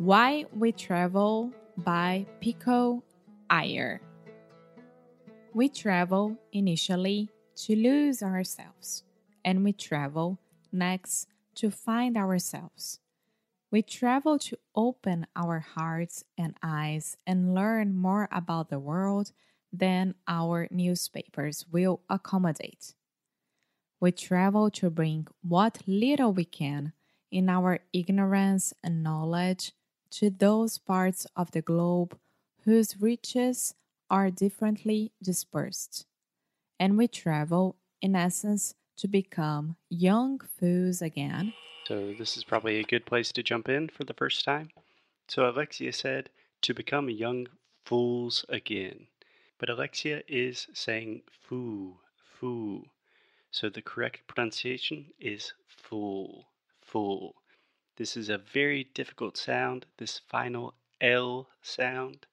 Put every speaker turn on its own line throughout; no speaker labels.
Why We Travel by Pico Iyer. We travel initially to lose ourselves, and we travel next to find ourselves. We travel to open our hearts and eyes and learn more about the world than our newspapers will accommodate. We travel to bring what little we can in our ignorance and knowledge to those parts of the globe whose riches are differently dispersed. And we travel, in essence, to become young fools again.
So, this is probably a good place to jump in for the first time. So, Alexia said, to become young fools again. But Alexia is saying foo, foo. So, the correct pronunciation is fool, fool. This is a very difficult sound, this final L sound.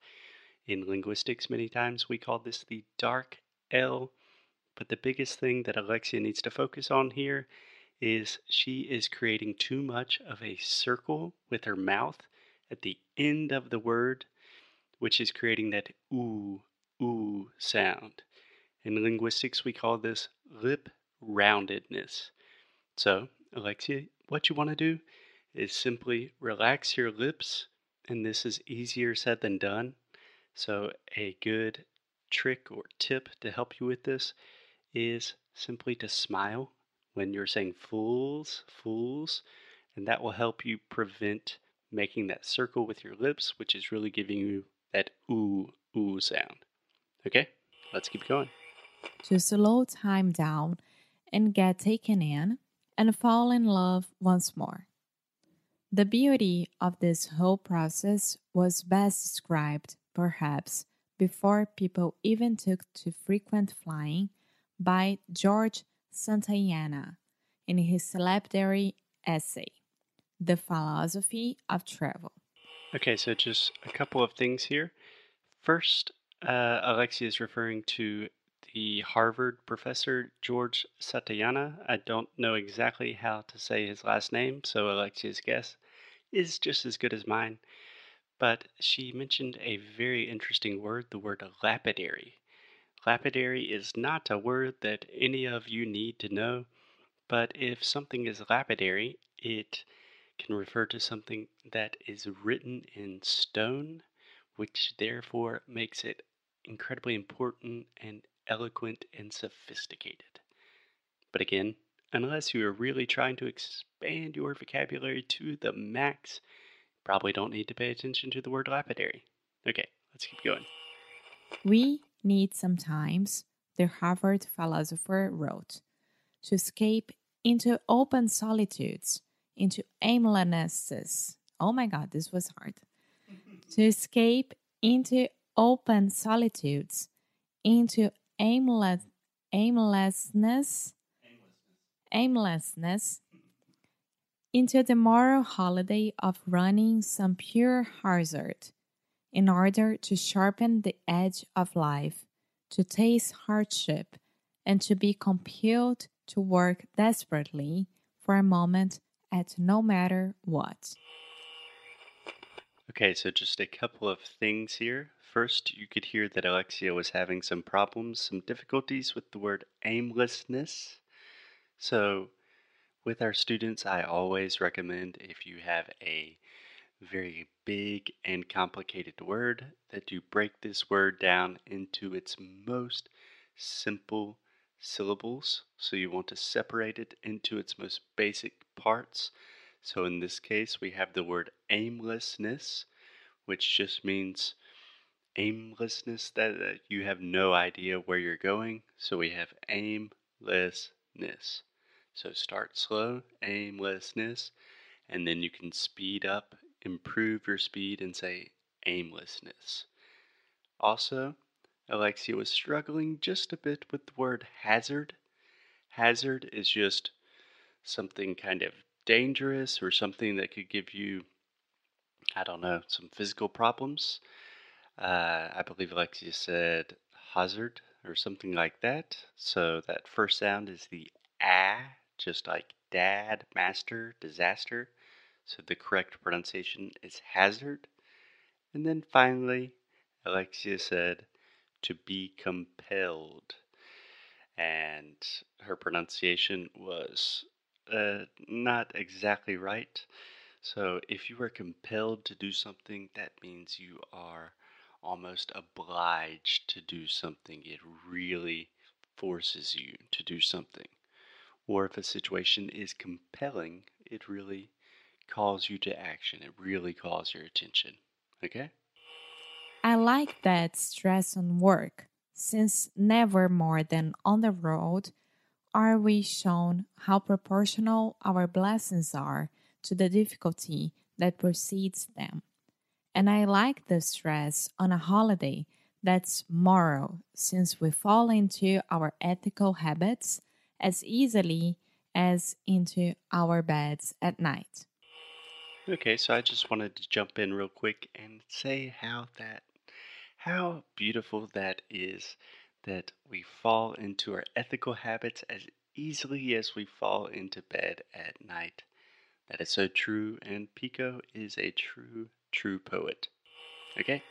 In linguistics, many times we call this the dark L. But the biggest thing that Alexia needs to focus on here is she is creating too much of a circle with her mouth at the end of the word, which is creating that ooh, ooh sound. In linguistics, we call this lip roundedness. So, Alexia, what you want to do is simply relax your lips, and this is easier said than done. So, a good trick or tip to help you with this is simply to smile when you're saying fools, fools, and that will help you prevent making that circle with your lips, which is really giving you that ooh, ooh sound. Okay, let's keep going.
To slow time down and get taken in and fall in love once more. The beauty of this whole process was best described, perhaps, before people even took to frequent flying by George Santayana in his celebratory essay, The Philosophy of Travel.
Okay, so just a couple of things here. First, uh, Alexia is referring to the Harvard professor George Santayana. I don't know exactly how to say his last name, so Alexia's guess is just as good as mine. But she mentioned a very interesting word, the word lapidary. Lapidary is not a word that any of you need to know, but if something is lapidary, it can refer to something that is written in stone, which therefore makes it incredibly important and eloquent and sophisticated. But again, unless you are really trying to expand your vocabulary to the max, probably don't need to pay attention to the word lapidary. Okay, let's keep going.
We need sometimes, the Harvard philosopher wrote, to escape into open solitudes, into aimlessnesses. Oh my God, this was hard. to escape into open solitudes, into aimless, aimlessness, aimlessness, into the moral holiday of running some pure hazard in order to sharpen the edge of life, to taste hardship, and to be compelled to work desperately for a moment at no matter what.
Okay, so just a couple of things here. First, you could hear that Alexia was having some problems, some difficulties with the word aimlessness. So, with our students, I always recommend if you have a very big and complicated word that you break this word down into its most simple syllables. So, you want to separate it into its most basic parts. So, in this case, we have the word aimlessness, which just means aimlessness that uh, you have no idea where you're going. So we have aimlessness. So start slow, aimlessness, and then you can speed up, improve your speed, and say aimlessness. Also, Alexia was struggling just a bit with the word hazard. Hazard is just something kind of dangerous or something that could give you, I don't know, some physical problems. Uh, I believe Alexia said hazard or something like that. So that first sound is the ah, just like dad, master, disaster. So the correct pronunciation is hazard. And then finally, Alexia said to be compelled. And her pronunciation was uh, not exactly right. So if you are compelled to do something, that means you are almost obliged to do something. It really forces you to do something. Or if a situation is compelling, it really calls you to action. It really calls your attention. Okay?
I like that stress on work, since never more than on the road are we shown how proportional our blessings are to the difficulty that precedes them. And I like the stress on a holiday that's moral, since we fall into our ethical habits as easily as into our beds at night.
Okay, so I just wanted to jump in real quick and say how that how beautiful that is that we fall into our ethical habits as easily as we fall into bed at night. That is so true, and Pico is a true, true poet. Okay?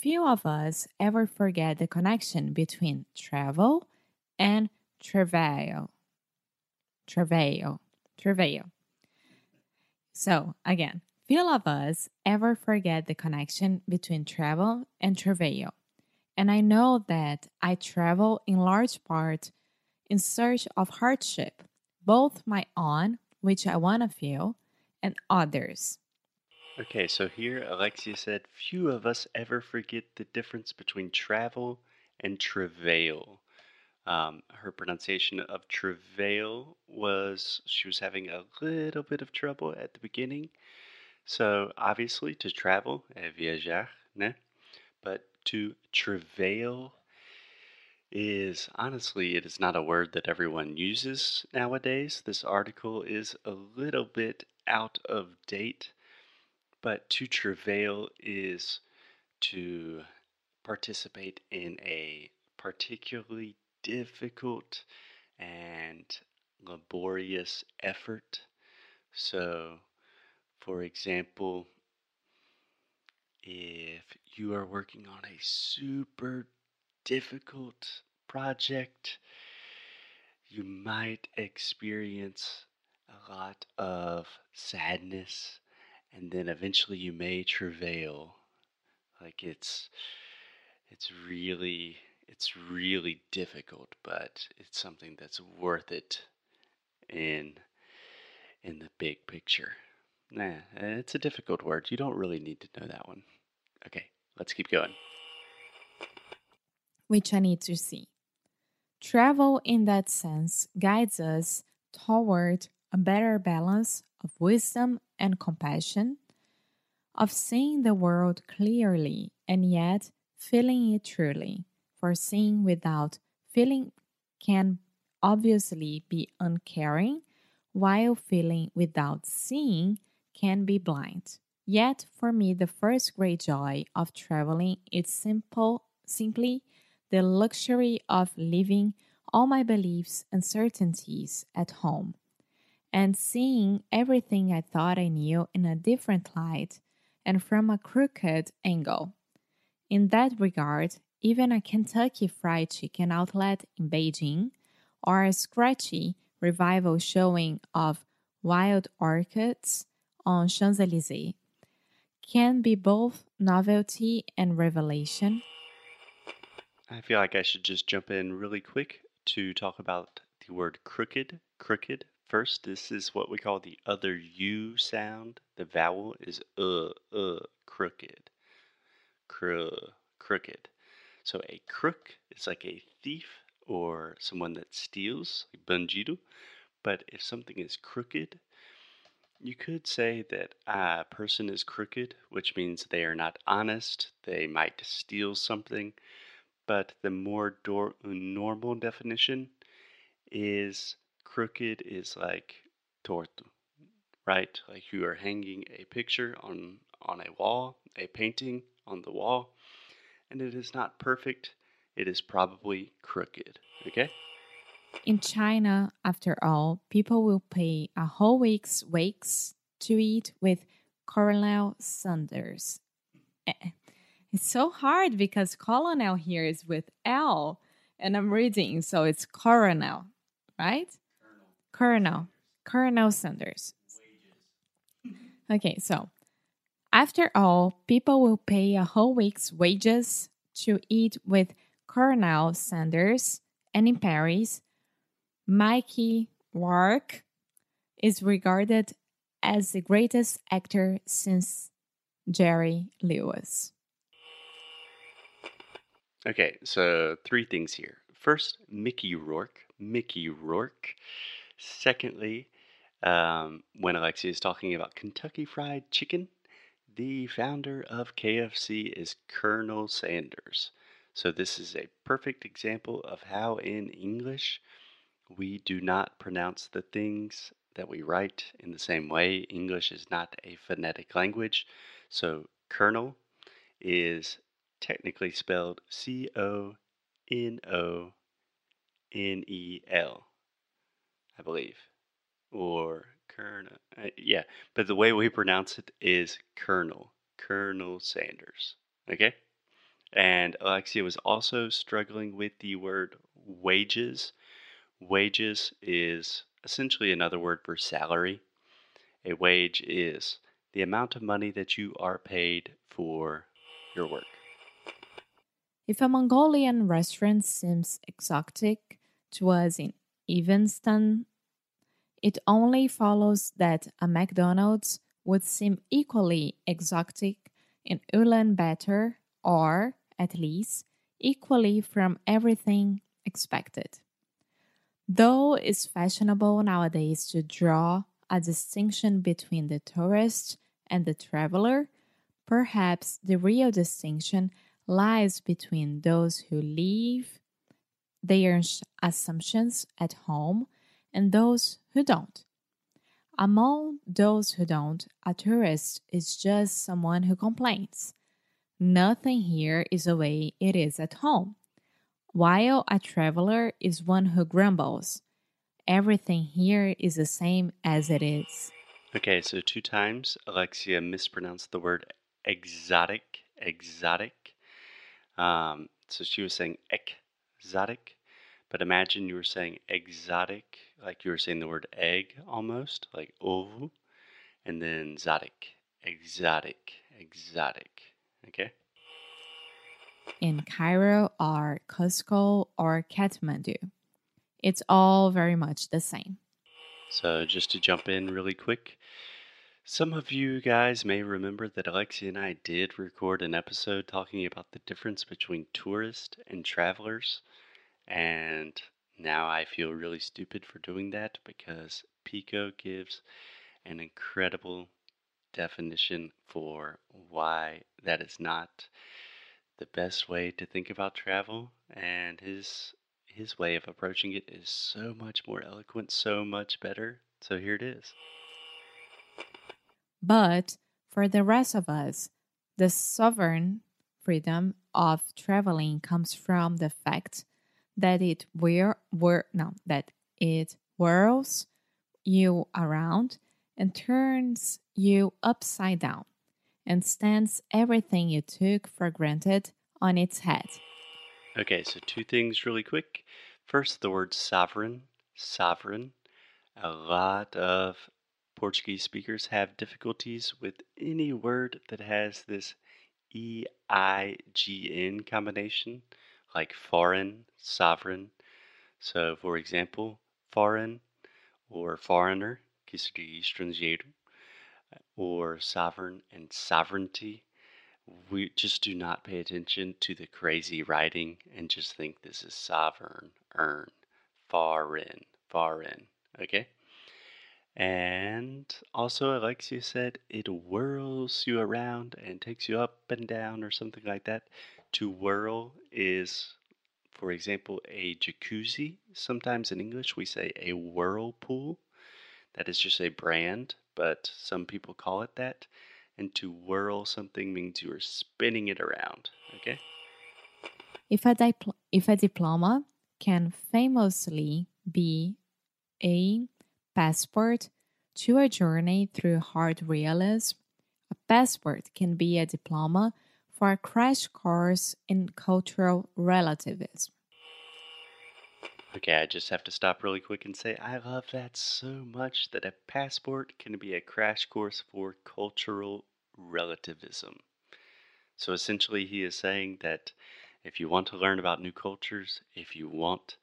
Few of us ever forget the connection between travel and travail. Travail. Travail. So, again, few of us ever forget the connection between travel and travail. And I know that I travel in large part in search of hardship, both my own which I want to feel, and others.
Okay, so here Alexia said, Few of us ever forget the difference between travel and travail. Um, her pronunciation of travail was she was having a little bit of trouble at the beginning. So obviously to travel, é viajar, né? But to travail is honestly, it is not a word that everyone uses nowadays. This article is a little bit out of date, but to travail is to participate in a particularly difficult and laborious effort. So, for example, if you are working on a super difficult project, you might experience a lot of sadness, and then eventually you may travail. Like it's it's really it's really difficult, but it's something that's worth it in in the big picture. Nah, it's a difficult word. You don't really need to know that one. Okay, let's keep going
which I need to see. Travel, in that sense, guides us toward a better balance of wisdom and compassion, of seeing the world clearly and yet feeling it truly. For seeing without feeling can obviously be uncaring, while feeling without seeing can be blind. Yet, for me, the first great joy of traveling is simple, simply the luxury of leaving all my beliefs and certainties at home and seeing everything I thought I knew in a different light and from a crooked angle. In that regard, even a Kentucky Fried Chicken outlet in Beijing or a scratchy revival showing of wild orchids on Champs Elysees can be both novelty and revelation
I feel like I should just jump in really quick to talk about the word crooked. Crooked. First, this is what we call the other U sound. The vowel is uh, uh, crooked. Cr, crooked. So a crook is like a thief or someone that steals, like bandido. But if something is crooked, you could say that a person is crooked, which means they are not honest. They might steal something but the more normal definition is crooked is like torto, right? Like you are hanging a picture on on a wall, a painting on the wall, and it is not perfect. It is probably crooked. Okay.
In China, after all, people will pay a whole week's wages to eat with Colonel Sanders. Eh, It's so hard because colonel here is with L, and I'm reading, so it's coronel, right? Colonel. Colonel Sanders. Okay, so after all, people will pay a whole week's wages to eat with Colonel Sanders, and in Paris, Mikey Rourke is regarded as the greatest actor since Jerry Lewis.
Okay, so three things here. First, Mickey Rourke. Mickey Rourke. Secondly, um, when Alexia is talking about Kentucky Fried Chicken, the founder of KFC is Colonel Sanders. So, this is a perfect example of how in English we do not pronounce the things that we write in the same way. English is not a phonetic language. So, Colonel is technically spelled C O N O N E L, I believe. Or Colonel. Uh, yeah, but the way we pronounce it is Colonel. Colonel Sanders. Okay? And Alexia was also struggling with the word wages. Wages is essentially another word for salary. A wage is the amount of money that you are paid for your work.
If a Mongolian restaurant seems exotic to us in Evanston, it only follows that a McDonald's would seem equally exotic in Ulaanbaatar, or, at least, equally from everything expected. Though it's fashionable nowadays to draw a distinction between the tourist and the traveler, perhaps the real distinction lies between those who leave their assumptions at home and those who don't. Among those who don't, a tourist is just someone who complains. Nothing here is the way it is at home. While a traveler is one who grumbles. Everything here is the same as it is.
Okay, so two times Alexia mispronounced the word exotic. Exotic. Um, so she was saying exotic, but imagine you were saying exotic, like you were saying the word egg almost, like ovu, and then zotic. Exotic. Exotic. Okay?
in Cairo or Cusco or Kathmandu. It's all very much the same.
So, just to jump in really quick, some of you guys may remember that Alexia and I did record an episode talking about the difference between tourist and travelers. And now I feel really stupid for doing that because Pico gives an incredible definition for why that is not the best way to think about travel and his his way of approaching it is so much more eloquent, so much better. So here it is.
But for the rest of us, the sovereign freedom of traveling comes from the fact that it whir, whir, no, that it whirls you around and turns you upside down and stands everything you took for granted on its head.
Okay, so two things really quick. First, the word sovereign. Sovereign. A lot of Portuguese speakers have difficulties with any word that has this E I G N combination, like foreign, sovereign. So, for example, foreign or foreigner, estrangeiro, or sovereign and sovereignty. We just do not pay attention to the crazy writing and just think this is sovereign, earn, foreign, foreign. Okay? And also, Alexia said it whirls you around and takes you up and down or something like that. To whirl is, for example, a jacuzzi. Sometimes in English we say a whirlpool. That is just a brand, but some people call it that. And to whirl something means you are spinning it around. Okay?
If a, dipl- if a diploma can famously be a passport to a journey through hard realism. A passport can be a diploma for a crash course in cultural relativism.
Okay, I just have to stop really quick and say I love that so much that a passport can be a crash course for cultural relativism. So essentially, he is saying that if you want to learn about new cultures, if you want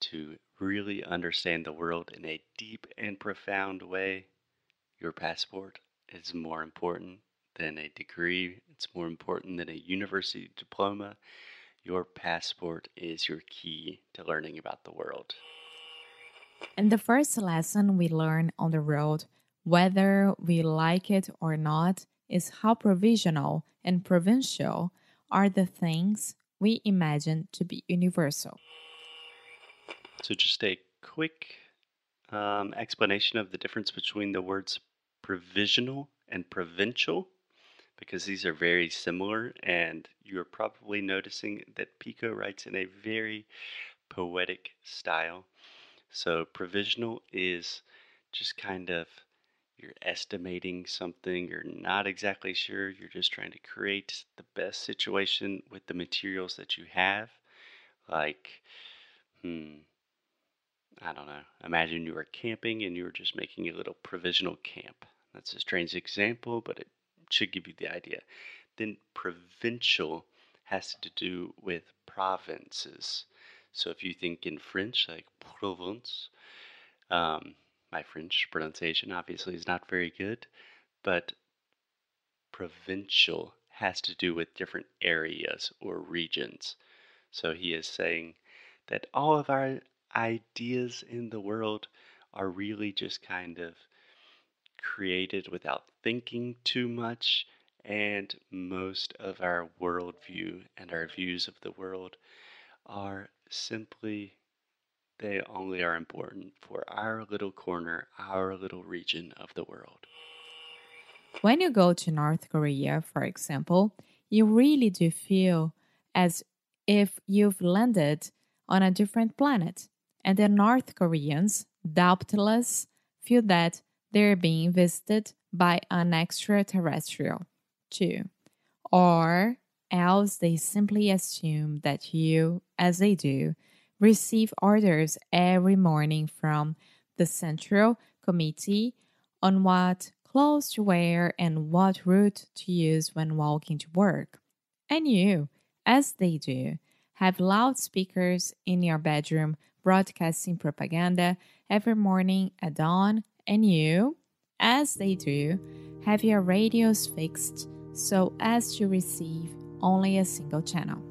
to really understand the world in a deep and profound way, your passport is more important than a degree, it's more important than a university diploma. Your passport is your key to learning about the world.
And the first lesson we learn on the road, whether we like it or not, is how provisional and provincial are the things we imagine to be universal.
So, just a quick um, explanation of the difference between the words provisional and provincial, because these are very similar, and you're probably noticing that Pico writes in a very poetic style. So, provisional is just kind of you're estimating something, you're not exactly sure, you're just trying to create the best situation with the materials that you have. Like, hmm, I don't know. Imagine you were camping and you were just making a little provisional camp. That's a strange example, but it should give you the idea. Then provincial has to do with provinces. So if you think in French, like province, um, my French pronunciation obviously is not very good, but provincial has to do with different areas or regions. So he is saying that all of our ideas in the world are really just kind of created without thinking too much, and most of our worldview and our views of the world are simply they only are important for our little corner, our little region of the world.
When you go to North Korea, for example, you really do feel as if you've landed on a different planet. And the North Koreans, doubtless, feel that they're being visited by an extraterrestrial, too. Or else they simply assume that you, as they do, receive orders every morning from the Central Committee on what clothes to wear and what route to use when walking to work. And you, as they do, have loudspeakers in your bedroom broadcasting propaganda every morning at dawn, and you, as they do, have your radios fixed so as to receive only a single channel.